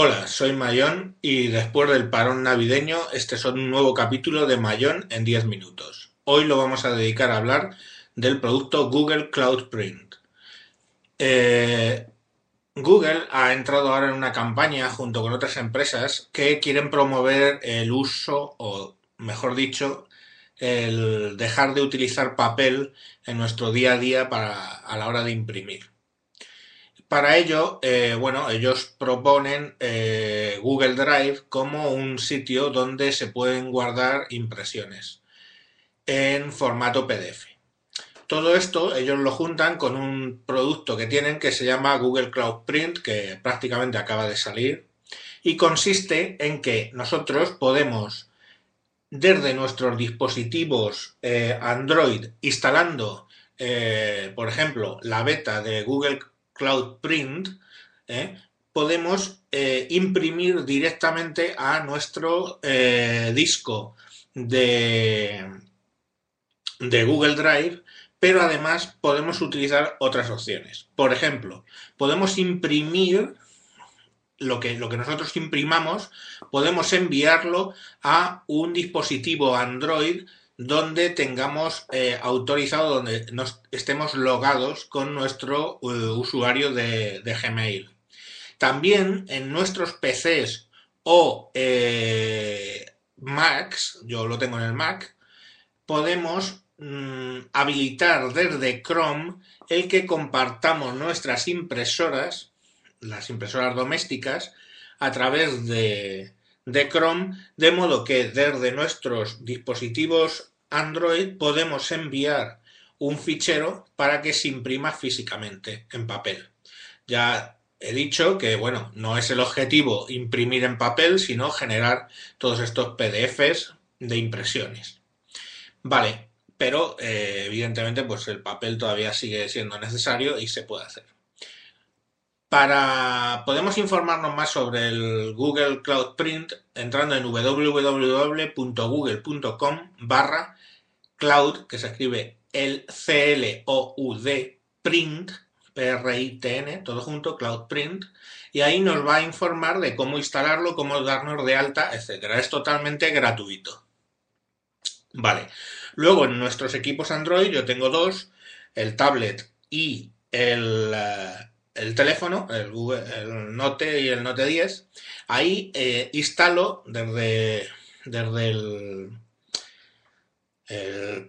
Hola, soy Mayón y después del parón navideño este es un nuevo capítulo de Mayón en 10 minutos. Hoy lo vamos a dedicar a hablar del producto Google Cloud Print. Eh, Google ha entrado ahora en una campaña junto con otras empresas que quieren promover el uso, o mejor dicho, el dejar de utilizar papel en nuestro día a día para, a la hora de imprimir. Para ello, eh, bueno, ellos proponen eh, Google Drive como un sitio donde se pueden guardar impresiones en formato PDF. Todo esto ellos lo juntan con un producto que tienen que se llama Google Cloud Print, que prácticamente acaba de salir, y consiste en que nosotros podemos, desde nuestros dispositivos eh, Android, instalando, por ejemplo, la beta de Google Cloud Print, ¿eh? podemos eh, imprimir directamente a nuestro eh, disco de, de Google Drive, pero además podemos utilizar otras opciones. Por ejemplo, podemos imprimir lo que, lo que nosotros imprimamos, podemos enviarlo a un dispositivo Android donde tengamos eh, autorizado, donde estemos logados con nuestro eh, usuario de, Gmail. También en nuestros PCs o eh, Macs, yo lo tengo en el Mac, podemos mm, habilitar desde Chrome el que compartamos nuestras impresoras, las impresoras domésticas, a través de, de Chrome, de modo que desde nuestros dispositivos Android podemos enviar un fichero para que se imprima físicamente en papel. Ya he dicho que, bueno, no es el objetivo imprimir en papel, sino generar todos estos PDFs de impresiones. Vale, pero eh, evidentemente pues el papel todavía sigue siendo necesario y se puede hacer. Para podemos informarnos más sobre el Google Cloud Print entrando en www.google.com barra cloud, que se escribe el C-L-O-U-D print, P-R-I-T-N, todo junto, Cloud Print, y ahí nos va a informar de cómo instalarlo, cómo darnos de alta, etcétera. Es totalmente gratuito. Vale. Luego en nuestros equipos Android yo tengo dos, el tablet y el, eh, el teléfono, el, Google, el, Note y el Note 10, ahí eh, instalo desde, desde el,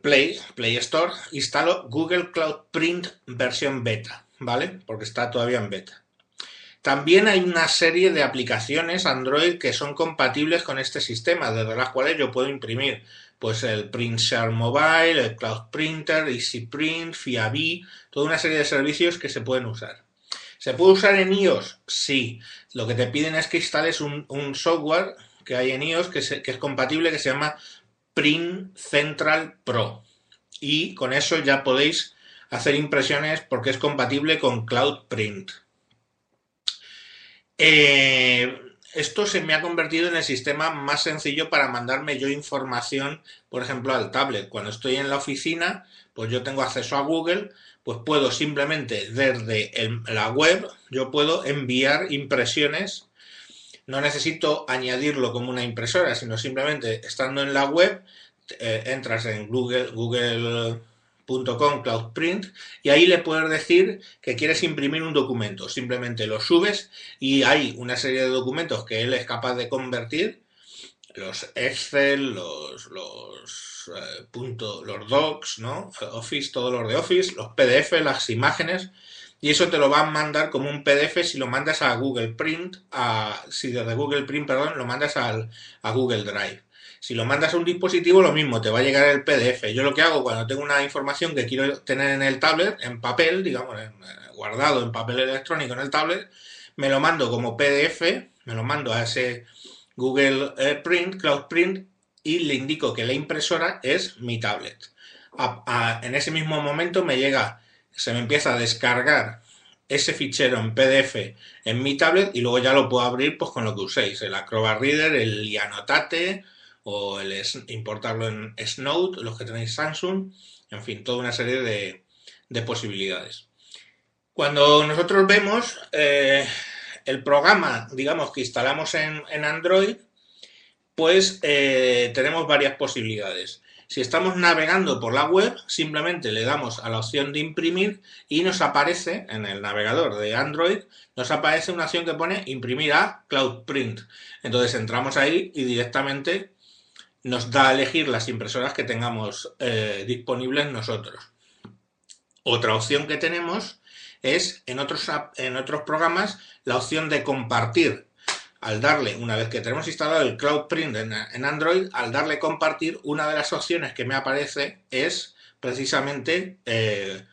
Play, Play Store, instalo Google Cloud Print versión beta, ¿vale? Porque está todavía en beta. También hay una serie de aplicaciones Android que son compatibles con este sistema, desde las cuales yo puedo imprimir pues el Print Share Mobile, el Cloud Printer, Easy Print, FIABI, toda una serie de servicios que se pueden usar. ¿Se puede usar en iOS? Sí. Lo que te piden es que instales un, software que hay en iOS que, que, es compatible, que se llama Print Central Pro. Y con eso ya podéis hacer impresiones porque es compatible con Cloud Print. Eh, esto se me ha convertido en el sistema más sencillo para mandarme yo información, por ejemplo, al tablet. Cuando estoy en la oficina, pues yo tengo acceso a Google, pues puedo simplemente desde la web, yo puedo enviar impresiones. No necesito añadirlo como una impresora, sino simplemente estando en la web, eh, entras en Google, Google.com Cloud Print y ahí le puedes decir que quieres imprimir un documento. Simplemente lo subes y hay una serie de documentos que él es capaz de convertir, los Excel, los, los eh, los docs, ¿no? Office, todos los de Office, los PDF, las imágenes, y eso te lo va a mandar como un PDF si lo mandas a Google Print, a, si desde Google Print, perdón, lo mandas al, a Google Drive. Si lo mandas a un dispositivo, lo mismo, te va a llegar el PDF. Yo lo que hago cuando tengo una información que quiero tener en el tablet, en papel, digamos, guardado en papel electrónico en el tablet, me lo mando como PDF, me lo mando a ese Google eh, Print, Cloud Print, y le indico que la impresora es mi tablet. en ese mismo momento me llega, se me empieza a descargar ese fichero en PDF en mi tablet y luego ya lo puedo abrir pues con lo que uséis, el Acrobat Reader, el Ianotate o el importarlo en Snode, los que tenéis Samsung, en fin, toda una serie de, posibilidades. Cuando nosotros vemos, eh, el programa, digamos, que instalamos en, Android, pues eh, tenemos varias posibilidades. Si estamos navegando por la web, simplemente le damos a la opción de imprimir y nos aparece en el navegador de Android, nos aparece una opción que pone imprimir a Cloud Print. Entonces entramos ahí y directamente nos da a elegir las impresoras que tengamos eh, disponibles nosotros. Otra opción que tenemos es en otros, en otros programas la opción de compartir al darle, una vez que tenemos instalado el Cloud Print en, Android, al darle compartir, una de las opciones que me aparece es precisamente eh,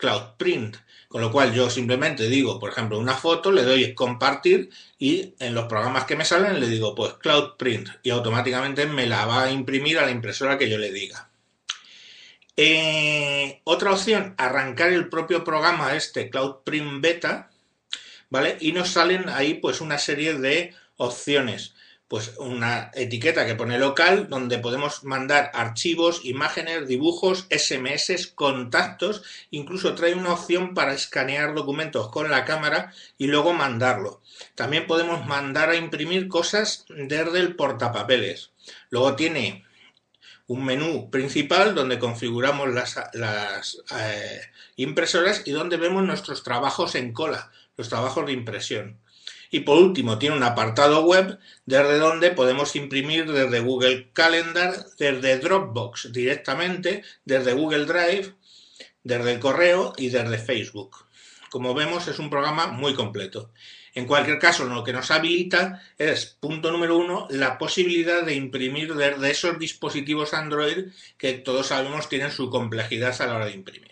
Cloud Print. Con lo cual yo simplemente digo, por ejemplo, una foto, le doy compartir y en los programas que me salen le digo pues Cloud Print y automáticamente me la va a imprimir a la impresora que yo le diga. Eh, otra opción, arrancar el propio programa este Cloud Print Beta ¿vale? Y nos salen ahí pues una serie de opciones. Pues una etiqueta que pone local donde podemos mandar archivos, imágenes, dibujos, SMS, contactos, incluso trae una opción para escanear documentos con la cámara y luego mandarlo. También podemos mandar a imprimir cosas desde el portapapeles. Luego tiene un menú principal donde configuramos las, eh, impresoras y donde vemos nuestros trabajos en cola los trabajos de impresión. Y por último, tiene un apartado web desde donde podemos imprimir desde Google Calendar, desde Dropbox directamente, desde Google Drive, desde el correo y desde Facebook. Como vemos, es un programa muy completo. En cualquier caso, lo que nos habilita es, punto número uno, la posibilidad de imprimir desde esos dispositivos Android que todos sabemos tienen su complejidad a la hora de imprimir.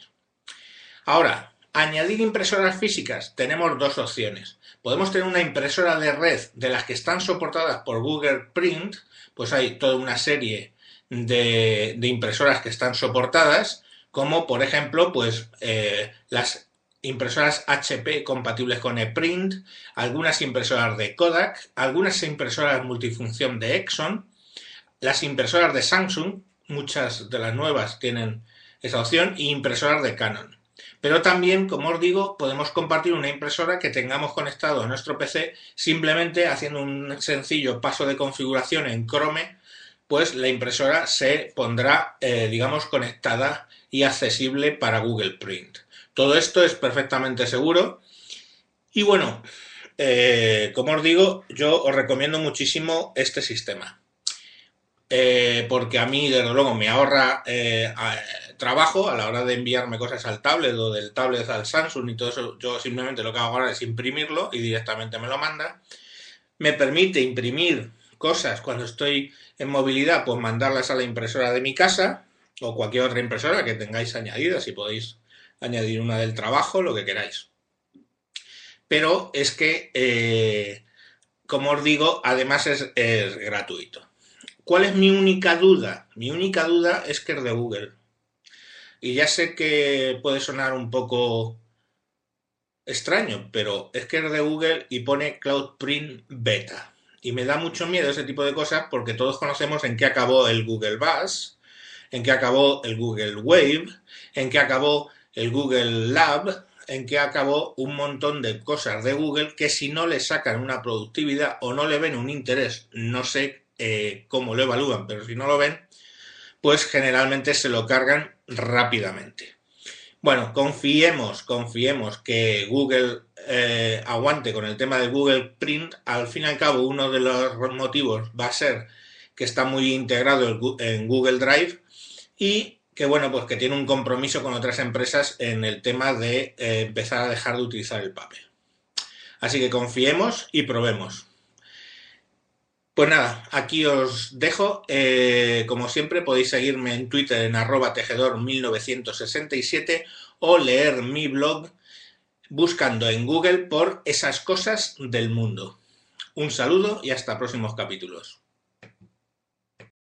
Ahora, Añadir impresoras físicas. Tenemos dos opciones. Podemos tener una impresora de red de las que están soportadas por Google Print, pues hay toda una serie de, impresoras que están soportadas, como por ejemplo, pues eh, las impresoras HP compatibles con ePrint, algunas impresoras de Kodak, algunas impresoras multifunción de Exxon, las impresoras de Samsung, muchas de las nuevas tienen esa opción, y impresoras de Canon. Pero también, como os digo, podemos compartir una impresora que tengamos conectado a nuestro PC simplemente haciendo un sencillo paso de configuración en Chrome, pues la impresora se pondrá, eh, digamos, conectada y accesible para Google Print. Todo esto es perfectamente seguro. Y bueno, eh, como os digo, yo os recomiendo muchísimo este sistema. Eh, porque a mí, desde luego, me ahorra eh, trabajo a la hora de enviarme cosas al tablet o del tablet al Samsung y todo eso. Yo simplemente lo que hago ahora es imprimirlo y directamente me lo manda. Me permite imprimir cosas cuando estoy en movilidad, pues mandarlas a la impresora de mi casa o cualquier otra impresora que tengáis añadida, si podéis añadir una del trabajo, lo que queráis. Pero es que, eh, como os digo, además es gratuito. ¿Cuál es mi única duda? Mi única duda es que es de Google. Y ya sé que puede sonar un poco extraño, pero es que es de Google y pone Cloud Print Beta. Y me da mucho miedo ese tipo de cosas porque todos conocemos en qué acabó el Google Bus, en qué acabó el Google Wave, en qué acabó el Google Lab, en qué acabó un montón de cosas de Google que si no le sacan una productividad o no le ven un interés, no sé eh, cómo lo evalúan, pero si no lo ven, pues generalmente se lo cargan rápidamente. Bueno, confiemos, confiemos que Google eh, aguante con el tema de Google Print. Al fin y al cabo, uno de los motivos va a ser que está muy integrado en Google Drive y que bueno, pues que tiene un compromiso con otras empresas en el tema de eh, empezar a dejar de utilizar el papel. Así que confiemos y probemos. Pues nada, aquí os dejo. Eh, como siempre, podéis seguirme en Twitter en arroba tejedor1967 o leer mi blog buscando en Google por esas cosas del mundo. Un saludo y hasta próximos capítulos.